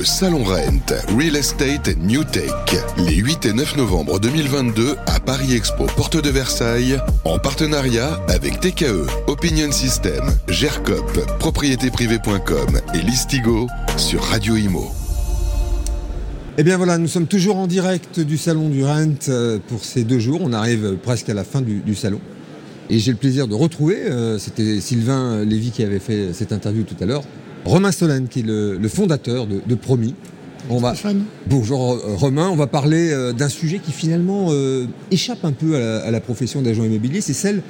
le Salon Rent, Real Estate New Tech, les 8 et 9 novembre 2022 à Paris Expo, porte de Versailles, en partenariat avec TKE, Opinion System, GERCOP, propriétéprivée.com et Listigo sur Radio Imo. Eh bien voilà, nous sommes toujours en direct du salon du Rent euh, pour ces deux jours. On arrive presque à la fin du, du salon. Et j'ai le plaisir de retrouver, euh, c'était Sylvain Lévy qui avait fait cette interview tout à l'heure, Romain Solène, qui est le, le fondateur de, de Promis. On va, Stéphane. bonjour euh, Romain, on va parler euh, d'un sujet qui finalement euh, échappe un peu à la, à la profession d'agent immobilier, c'est celle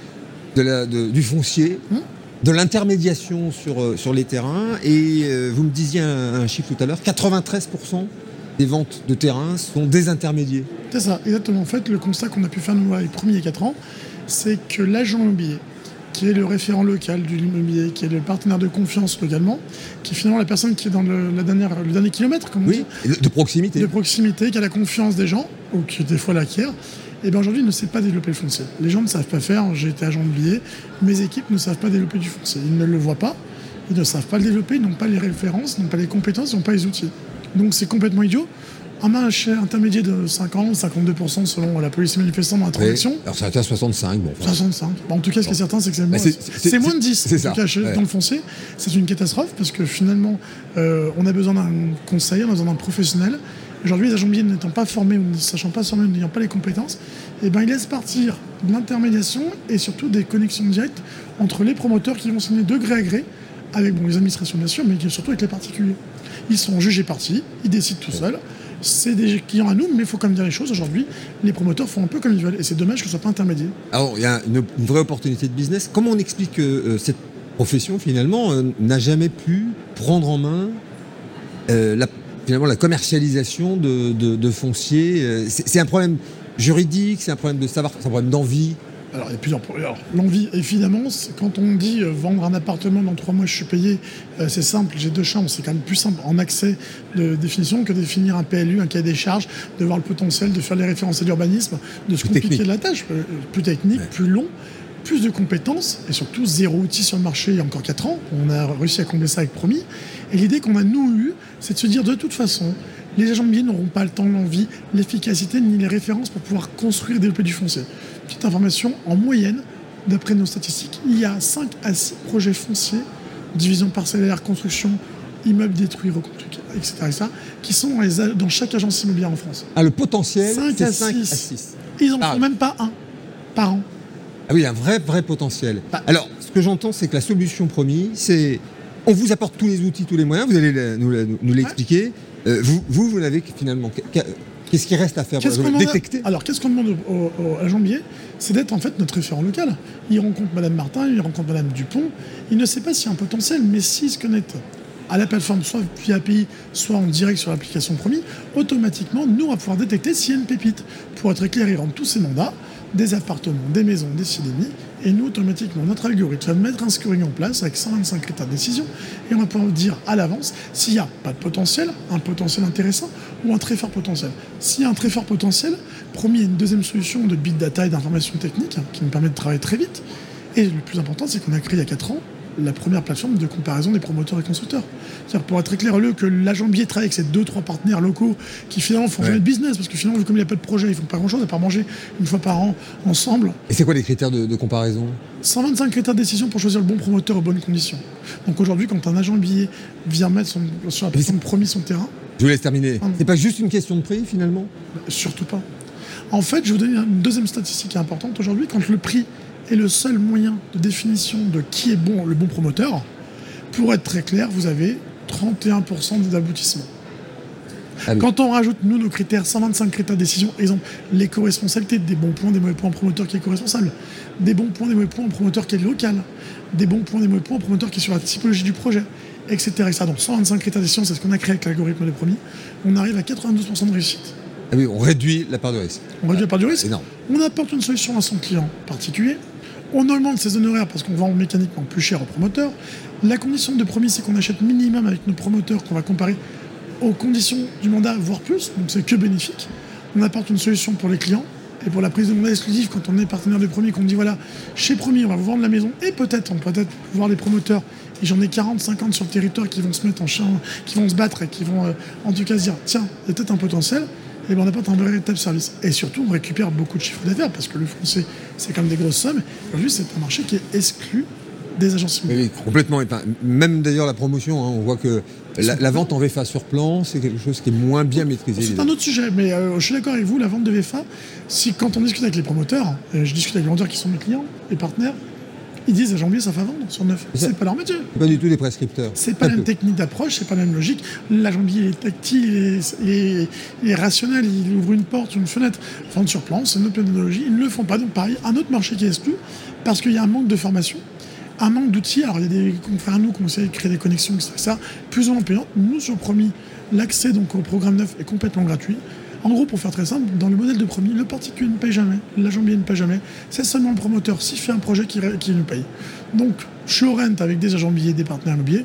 de la- de- du foncier, Hum. de l'intermédiation sur, euh, sur les terrains. Et vous me disiez un, un chiffre tout à l'heure, 93% des ventes de terrains sont désintermédiés. C'est ça, exactement. En fait, le constat qu'on a pu faire nous y a 4 ans, c'est que l'agent immobilier, qui est le référent local de l'immobilier, qui est le partenaire de confiance localement, qui est finalement la personne qui est dans le, la dernière, le dernier kilomètre, comme on Oui, dit, de, proximité. de proximité, qui a la confiance des gens, ou qui des fois l'acquiert, et bien aujourd'hui il ne sait pas développer le foncier. Les gens ne savent pas faire, j'ai été agent de billet, mes équipes ne savent pas développer du foncier. Ils ne le voient pas, ils ne savent pas le développer, ils n'ont pas les références, ils n'ont pas les compétences, ils n'ont pas les outils. Donc c'est complètement idiot. Un marché intermédiaire de 50, 52% selon la police manifestante dans la transaction. Alors ça atteint 65. Bon, enfin, 65. Bon, en tout cas, ce qui est certain, c'est que c'est moins, c'est- moins de 10. c'est ça, ouais. dans le foncier, c'est une catastrophe parce que finalement, euh, on a besoin d'un conseiller, on a besoin d'un professionnel. Aujourd'hui, les agents immobiliers n'étant pas formés ou ne sachant pas se former, n'ayant pas les compétences, eh ben, ils laissent partir de l'intermédiation et surtout des connexions directes entre les promoteurs qui vont signer de gré à gré avec bon, les administrations bien sûr, mais surtout avec les particuliers. Ils sont jugés partis, ils décident tout seuls. C'est des clients à nous, mais il faut quand même dire les choses. Aujourd'hui, les promoteurs font un peu comme ils veulent et c'est dommage que ce soit pas intermédiaire. Alors, il y a une, vraie opportunité de business. Comment on explique que euh, cette profession, finalement, euh, n'a jamais pu prendre en main euh, la, commercialisation de, de, de foncier C'est c'est un problème juridique, c'est un problème de savoir, c'est un problème d'envie. Alors, il y a plusieurs. Alors, L'envie, évidemment, quand on dit euh, vendre un appartement dans trois mois, je suis payé, euh, c'est simple, j'ai deux chambres, c'est quand même plus simple en accès de définition que de définir un PLU, un cahier des charges, de voir le potentiel, de faire les références à l'urbanisme, de se Plus compliquer technique. la tâche, euh, plus technique, plus long, plus de compétences et surtout zéro outil sur le marché il y a encore quatre ans. On a réussi à combler ça avec Promis. Et l'idée qu'on a nous eue, c'est de se dire de toute façon, les agents immobiliers n'auront pas le temps, l'envie, l'efficacité ni les références pour pouvoir construire et développer du foncier. Petite information, en moyenne, d'après nos statistiques, il y a 5 à 6 projets fonciers, division parcellaire, construction, immeubles détruits, reconstruits, etc., etc., qui sont dans, les a- dans chaque agence immobilière en France. Ah, le potentiel, 5 c'est à 5 à 6. 6. Ils en Ah font même pas un par an. Ah oui, un vrai, vrai potentiel. Bah- Alors, ce que j'entends, c'est que la solution promise, c'est on vous apporte tous les outils, tous les moyens, vous allez nous, l'expliquer. Euh, vous, vous, vous n'avez finalement. Qu'est-ce qui reste à faire pour à- Détecter Alors, qu'est-ce qu'on demande au, au- agent billet C'est d'être en fait notre référent local. Il rencontre Madame Martin, il rencontre Madame Dupont. Il ne sait pas s'il y a un potentiel, mais s'il se connecte à la plateforme, soit via API, soit en direct sur l'application Promis, automatiquement, nous, on va pouvoir détecter s'il y a une pépite. Pour être éclairé dans tous ces mandats, des appartements, des maisons, des CDMI, et nous, automatiquement, notre algorithme va mettre un scoring en place avec 125 critères de décision, et on va pouvoir dire à l'avance s'il n'y a pas de potentiel, un potentiel intéressant, ou un très fort potentiel. S'il y a un très fort potentiel, promis, une deuxième solution de big data et d'information technique hein, qui nous permet de travailler très vite. Et le plus important, c'est qu'on a créé il y a 4 ans la première plateforme de comparaison des promoteurs et constructeurs. C'est-à-dire pour être très clair, au lieu que l'agent billet travaille avec ses deux, trois partenaires locaux qui finalement font Ouais. jamais de business, parce que finalement, vu comme il n'y a pas de projet, ils font pas grand-chose à part manger une fois par an ensemble. Et c'est quoi les critères de, de comparaison? 125 critères de décision pour choisir le bon promoteur aux bonnes conditions. Donc aujourd'hui, quand un agent billet vient mettre son, sur la plateforme promis son terrain, Je vous laisse terminer. C'est pas juste une question de prix finalement? Surtout pas. En fait, je vais vous donner une deuxième statistique importante aujourd'hui. Quand le prix est le seul moyen de définition de qui est bon, le bon promoteur, pour être très clair, vous avez 31% d'aboutissement. Ah oui. Quand on rajoute, nous, nos critères, 125 critères de décision, exemple, l'éco-responsabilité, des bons points, des mauvais points en promoteur qui est éco-responsable, des bons points, des mauvais points en promoteur qui est local, des bons points, des mauvais points en promoteur qui est sur la typologie du projet, etc. etc. Donc 125 critères de décision, c'est ce qu'on a créé avec l'algorithme des promis. On arrive à 92% de réussite. Ah oui, on réduit la part de risque. On réduit la part du risque. énorme. On apporte une solution à son client particulier. On augmente ses honoraires parce qu'on vend mécaniquement plus cher aux promoteurs. La condition de promis, c'est qu'on achète minimum avec nos promoteurs qu'on va comparer aux conditions du mandat, voire plus. Donc c'est que bénéfique. On apporte une solution pour les clients et pour la prise de mandat exclusif quand on est partenaire de promis, qu'on dit voilà, chez promis, on va vous vendre la maison et peut-être, on peut peut-être voir les promoteurs et j'en ai 40, 50 sur le territoire qui vont se mettre en champ, qui vont se battre et qui vont euh, en tout cas se dire tiens, il y a peut-être un potentiel, et ben on apporte un véritable service. Et surtout, on récupère beaucoup de chiffre d'affaires parce que le français, c'est quand même des grosses sommes. Aujourd'hui, c'est un marché qui est exclu des agences. Oui, complètement. Même d'ailleurs la promotion, hein, on voit que la, vente en VFA sur plan, c'est quelque chose qui est moins bien maîtrisé. C'est un autre sujet, mais euh, je suis d'accord avec vous, la vente de VFA, si quand on discute avec les promoteurs, euh, je discute avec les vendeurs qui sont mes clients, les partenaires, ils disent à janvier ça va vendre sur neuf. C'est pas leur métier. Pas du tout des prescripteurs. C'est pas la même technique d'approche, c'est pas la même logique. La jambier est tactile, il est, rationnel, il ouvre une porte, une fenêtre. Vente sur plan, c'est une autre méthodologie. Ils ne le font pas. Donc pareil, un autre marché qui est exclu parce qu'il y a un manque de formation un manque d'outils. Alors, il y a des nous qui ont essayé de créer des connexions, etc. Ça, plus ou moins payant. Nous, sur Promis, l'accès donc au programme neuf est complètement gratuit. En gros, pour faire très simple, dans le modèle de Promis, le particulier ne paye jamais, la jambier ne paye jamais. C'est seulement le promoteur, s'il fait un projet, qui, qui nous paye. Donc, je suis au rent avec des agents billets, des partenaires immobiliers.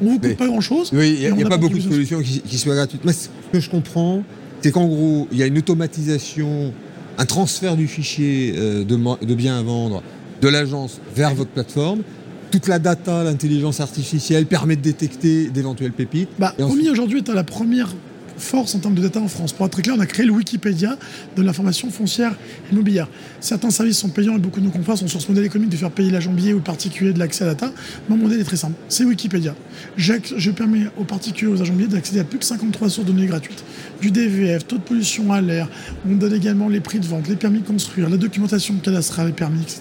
On ne vous coûte pas grand-chose. Oui, il n'y a, pas beaucoup de solutions qui, soient gratuites. Mais ce que je comprends, c'est qu'en gros, il y a une automatisation, un transfert du fichier euh, de, de biens à vendre de l'agence vers votre plateforme. Toute la data, l'intelligence artificielle permet de détecter d'éventuelles pépites. Bah, aujourd'hui est à la première force en termes de data en France. Pour être très clair, on a créé le Wikipédia de l'information foncière immobilière. Certains services sont payants et beaucoup de nos confrères sont sur ce modèle économique de faire payer l'agent-billet ou particulier de l'accès à la data. Mon modèle est très simple, c'est Wikipédia. Je permets aux particuliers, aux agents billets d'accéder à plus de 53 sources de données gratuites. Du DVF, taux de pollution à l'air, on donne également les prix de vente, les permis de construire, la documentation cadastrale, les permis, etc.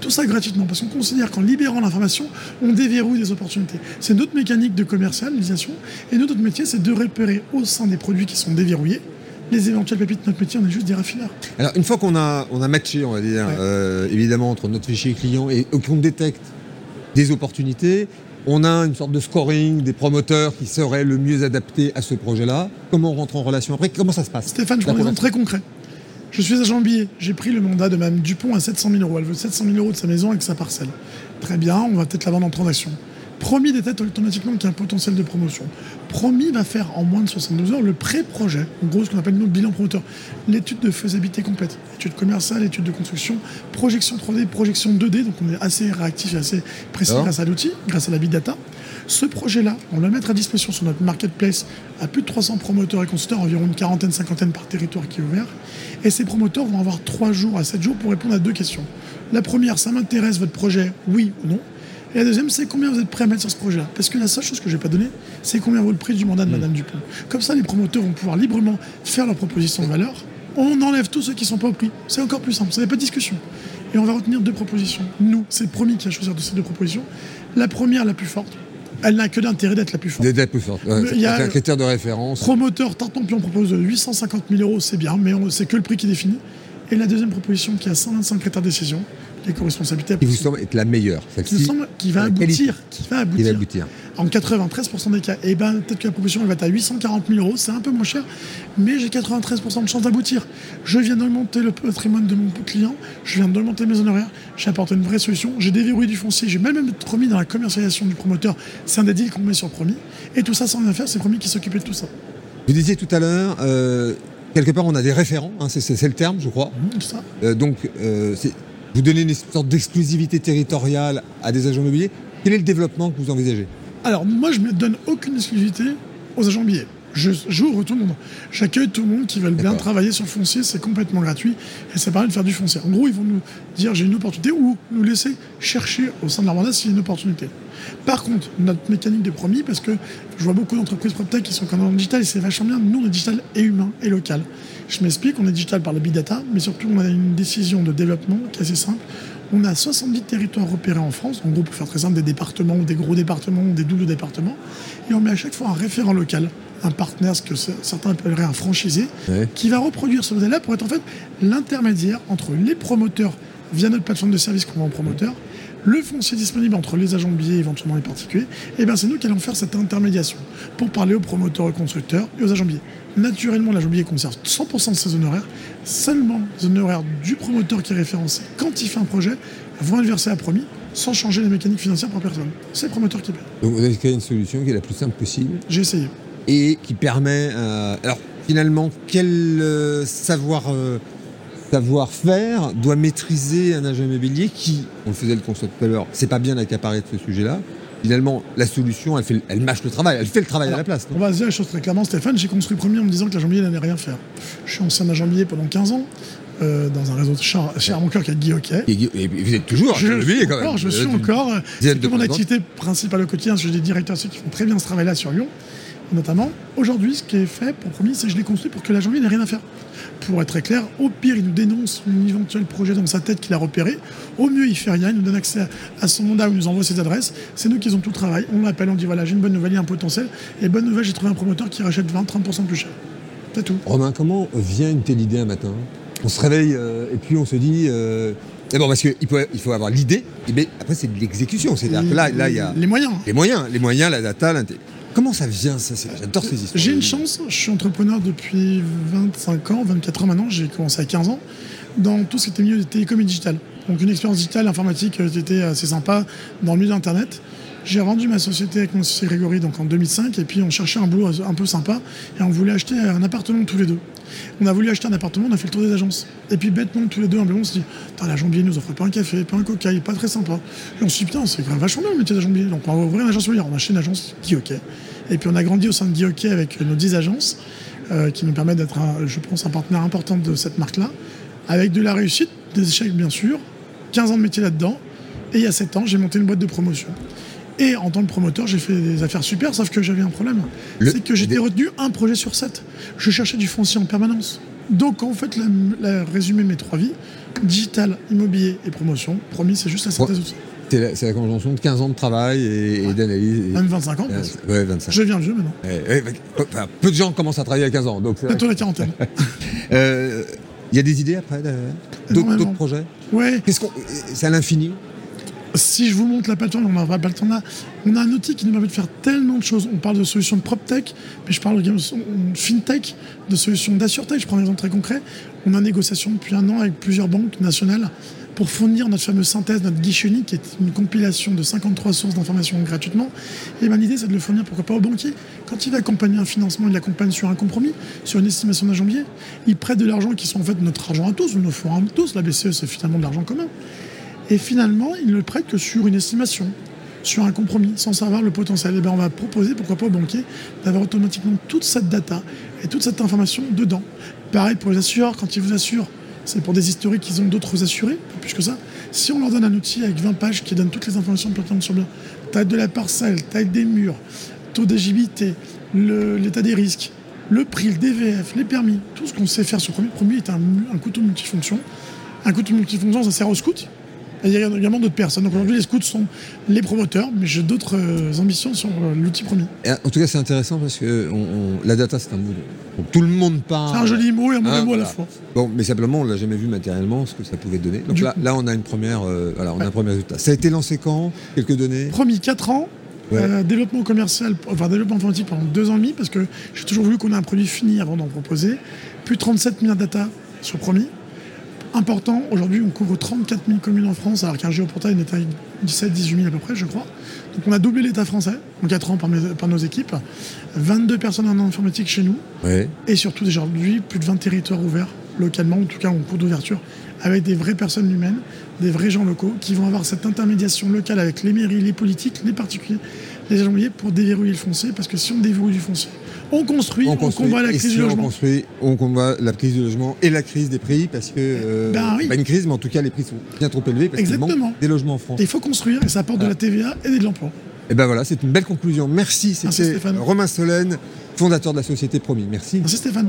Tout ça gratuitement, parce qu'on considère qu'en libérant l'information, on déverrouille des opportunités. C'est notre mécanique de commercialisation, et notre métier, c'est de repérer au sein des produits qui sont déverrouillés les éventuelles pépites de notre métier, on est juste des raffineurs. Alors, une fois qu'on a, on a matché, on va dire, euh, évidemment, entre notre fichier client et qu'on détecte des opportunités, on a une sorte de scoring des promoteurs qui seraient le mieux adaptés à ce projet-là. Comment on rentre en relation après? Comment ça se passe? Stéphane, je prends un exemple très concret. Je suis agent billet. J'ai pris le mandat de Mme Dupont à 700 000 euros. Elle veut 700 000 euros de sa maison avec sa parcelle. Très bien, on va peut-être la vendre en transaction. Promis des têtes automatiquement qu'il y a un potentiel de promotion. Promis va faire en moins de 72 heures le pré-projet, en gros ce qu'on appelle notre bilan promoteur. L'étude de faisabilité complète, étude commerciale, étude de construction, projection 3D, projection 2D, donc on est assez réactif et assez précis grâce à l'outil, grâce à la big data. Ce projet-là, on va mettre à disposition sur notre marketplace à plus de 300 promoteurs et constructeurs, environ une quarantaine, cinquantaine par territoire qui est ouvert. Et ces promoteurs vont avoir 3 jours à 7 jours pour répondre à deux questions. La première, ça m'intéresse votre projet, oui ou non et la deuxième, c'est combien vous êtes prêt à mettre sur ce projet-là. Parce que la seule chose que je n'ai pas donnée, c'est combien vaut le prix du mandat de Mme mm. Dupont. Comme ça, les promoteurs vont pouvoir librement faire leur proposition de valeur. On enlève tous ceux qui ne sont pas au prix. C'est encore plus simple, ça n'est pas de discussion. Et on va retenir deux propositions. Nous, c'est promis qui a choisi de ces deux propositions. La première, la plus forte, elle n'a que d'intérêt d'être la plus forte. D'être plus forte. il y a un critère de référence. Promoteur Tartampion propose 850 000 euros, c'est bien, mais c'est que le prix qui définit. Et la deuxième proposition qui a 125 critères de décision, l'éco-responsabilité. Qui vous semble être la meilleure Qui vous semble qui va aboutir. Qui va aboutir. En 93% des cas. Et eh ben peut-être que la proposition elle va être à 840 000 euros, c'est un peu moins cher, mais j'ai 93% de chance d'aboutir. Je viens d'augmenter le patrimoine de mon client, je viens d'augmenter mes honoraires, j'ai apporté une vraie solution, j'ai déverrouillé du foncier, j'ai même promis dans la commercialisation du promoteur, c'est un des deals qu'on met sur promis. Et tout ça sans rien faire, c'est promis qui s'occupait de tout ça. Vous disiez tout à l'heure, euh, quelque part on a des référents, hein, c'est le terme je crois. Mmh, ça. Euh, donc euh, vous donnez une sorte d'exclusivité territoriale à des agents immobiliers. Quel est le développement que vous envisagez? Alors, moi, je ne donne aucune exclusivité aux agents immobiliers. J'ouvre tout le monde. J'accueille tout le monde qui veut bien travailler sur le foncier, c'est complètement gratuit et ça permet de faire du foncier. En gros, ils vont nous dire j'ai une opportunité ou nous laisser chercher au sein de leur mandat s'il y a une opportunité. Par contre, notre mécanique de promis, parce que je vois beaucoup d'entreprises PropTech qui sont quand même en digital et c'est vachement bien, nous on est digital et humain et local. Je m'explique, on est digital par le big data, mais surtout on a une décision de développement qui est assez simple. On a 70 territoires repérés en France, en gros pour faire très simple, des départements ou des gros départements ou des doubles départements, et on met à chaque fois un référent local un partenaire, ce que certains appelleraient un franchisé, qui va reproduire ce modèle-là pour être en fait l'intermédiaire entre les promoteurs via notre plateforme de service qu'on vend aux promoteurs, le foncier disponible entre les agents de billets et éventuellement les particuliers, et bien c'est nous qui allons faire cette intermédiation pour parler aux promoteurs et constructeurs et aux agents de billets. Naturellement, l'agent de billets conserve 100% de ses honoraires, seulement les honoraires du promoteur qui est référencé quand il fait un projet vont être versés à promis sans changer les mécaniques financières pour personne. C'est le promoteur qui paye. Donc vous avez créé une solution qui est la plus simple possible. J'ai essayé et qui permet. Euh, alors finalement, quel euh, savoir euh, savoir-faire doit maîtriser un agent immobilier qui, on le faisait le constat tout à l'heure, c'est pas bien accaparé de ce sujet-là. finalement, la solution, elle, fait, elle mâche le travail, elle fait le travail à la place. On va dire chose très clairement, Stéphane, j'ai construit premier en me disant que la jambier n'allait rien faire. Je suis ancien jambier pendant 15 ans. Euh, dans un réseau de cher, cher à mon cœur qui est Guy Hockey. Et, et, vous êtes toujours, je, je, quand même. je suis encore. C'est mon activité principale au quotidien. Je suis des directeurs qui font très bien ce travail-là sur Lyon, notamment. Aujourd'hui, ce qui est fait pour premier, c'est que je l'ai construit pour que la jambier n'ait rien à faire. Pour être très clair, au pire, il nous dénonce un éventuel projet dans sa tête qu'il a repéré. Au mieux, il fait rien, il nous donne accès à, son mandat ou il nous envoie ses adresses. C'est nous qui avons tout le travail. On l'appelle, on dit voilà, j'ai une bonne nouvelle, il y a un potentiel. Et bonne nouvelle, j'ai trouvé un promoteur qui rachète 20-30% plus cher. C'est tout. Romain, comment vient une telle idée un matin? On se réveille euh, et puis on se dit. Euh... D'abord parce qu'il faut, il faut avoir l'idée, mais après c'est de l'exécution. C'est-à-dire que là, là, il y a. Les moyens. Les moyens, les moyens, la data, l'intelligence. Comment ça vient ça J'adore ces histoires. J'ai une chance, je suis entrepreneur depuis 25 ans, 24 ans maintenant, j'ai commencé à 15 ans, dans tout ce qui était milieu de télécom et digital. Donc une expérience digitale, informatique qui était assez sympa dans le milieu d'Internet. J'ai rendu ma société avec mon associé Grégory donc en 2005 et puis on cherchait un boulot un peu sympa et on voulait acheter un appartement tous les deux. On a voulu acheter un appartement, on a fait le tour des agences. Et puis bêtement tous les deux, on s'est dit, la jambier nous offre pas un café, pas un coca, pas très sympa. Et on s'est dit, putain, c'est vachement bien le métier jambier. Donc on va ouvrir une agence on a acheté une agence Guy. Et puis on a grandi au sein de Guy avec nos 10 agences euh, qui nous permettent d'être, je pense, un partenaire important de cette marque-là. Avec de la réussite, des échecs bien sûr, 15 ans de métier là-dedans. Et il y a 7 ans, j'ai monté une boîte de promotion. Et en tant que promoteur, j'ai fait des affaires super, sauf que j'avais un problème. C'est que j'étais retenu un projet sur sept. Je cherchais du foncier en permanence. Donc en fait, la, résumé mes trois vies, digital, immobilier et promotion, promis, c'est juste la synthèse de ça. C'est la, conjonction de 15 ans de travail et, d'analyse. Même 25 ans. Ouais, 25. Je viens de jeu maintenant. peu de gens commencent à travailler à 15 ans. Bientôt la quarantaine. Il euh, y a des idées après D'autres projets? Ouais. C'est à l'infini? Si je vous montre la plateforme, on la plateforme on a un outil qui nous permet de faire tellement de choses. On parle de solutions de PropTech, mais je parle de FinTech, de solutions d'AssureTech. Je prends un exemple très concret. On a une négociation depuis un an avec plusieurs banques nationales pour fournir notre fameuse synthèse, notre guichet unique, qui est une compilation de 53 sources d'informations gratuitement. Et ben, l'idée, c'est de le fournir, pourquoi pas, au banquier. Quand il va accompagner un financement, il l'accompagne sur un compromis, sur une estimation d'un jambier. Il prête de l'argent qui sont en fait notre argent à tous, ou nos fonds à tous. La BCE, c'est finalement de l'argent commun. Et finalement, il ne le prête que sur une estimation, sur un compromis, sans savoir le potentiel. Et bien, on va proposer, pourquoi pas au banquier, d'avoir automatiquement toute cette data et toute cette information dedans. Pareil pour les assureurs, quand ils vous assurent, c'est pour des historiques qu'ils ont d'autres assurés, plus que ça. Si on leur donne un outil avec 20 pages qui donne toutes les informations pertinentes sur bien, taille de la parcelle, taille des murs, taux d'agilité, l'état des risques, le prix, le DVF, les permis, tout ce qu'on sait faire sur le premier, premier est un, un couteau multifonction. Un couteau multifonction, ça sert au scout, il y a également d'autres personnes. Donc aujourd'hui, les scouts sont les promoteurs, mais j'ai d'autres euh, ambitions sur euh, l'outil premier. en tout cas, c'est intéressant parce que la data, c'est un mot. tout le monde parle. C'est un joli mot et un mauvais hein, mot à la fois. Bon, mais simplement, on l'a jamais vu matériellement ce que ça pouvait donner. Donc là, là, on a une première, euh, voilà, on a un premier résultat. Ça a été lancé quand? Quelques données? Promis, 4 ans. développement commercial, enfin développement informatique pendant 2 ans et demi, parce que j'ai toujours voulu qu'on ait un produit fini avant d'en proposer. Plus de 37 milliards de data sur Promis important. Aujourd'hui, on couvre 34 000 communes en France, alors qu'un géoportail n'est à 17 18 000 à peu près, je crois. Donc on a doublé l'État français en 4 ans par, nos équipes. 22 personnes en informatique chez nous. Et surtout, aujourd'hui, plus de 20 territoires ouverts localement, en tout cas en cours d'ouverture, avec des vraies personnes humaines, des vrais gens locaux qui vont avoir cette intermédiation locale avec les mairies, les politiques, les particuliers, les agents pour déverrouiller le foncier. Parce que si on déverrouille du foncier, on construit, on, combat la crise du logement. On construit, on combat la crise du logement et la crise des prix parce que euh, ben pas une crise, mais en tout cas les prix sont bien trop élevés parce qu'il manque des logements en France. il faut construire et ça apporte de la TVA et de l'emploi. Et ben voilà, c'est une belle conclusion. Merci, c'était Romain Solène, fondateur de la société Promis. Merci. Merci Stéphane.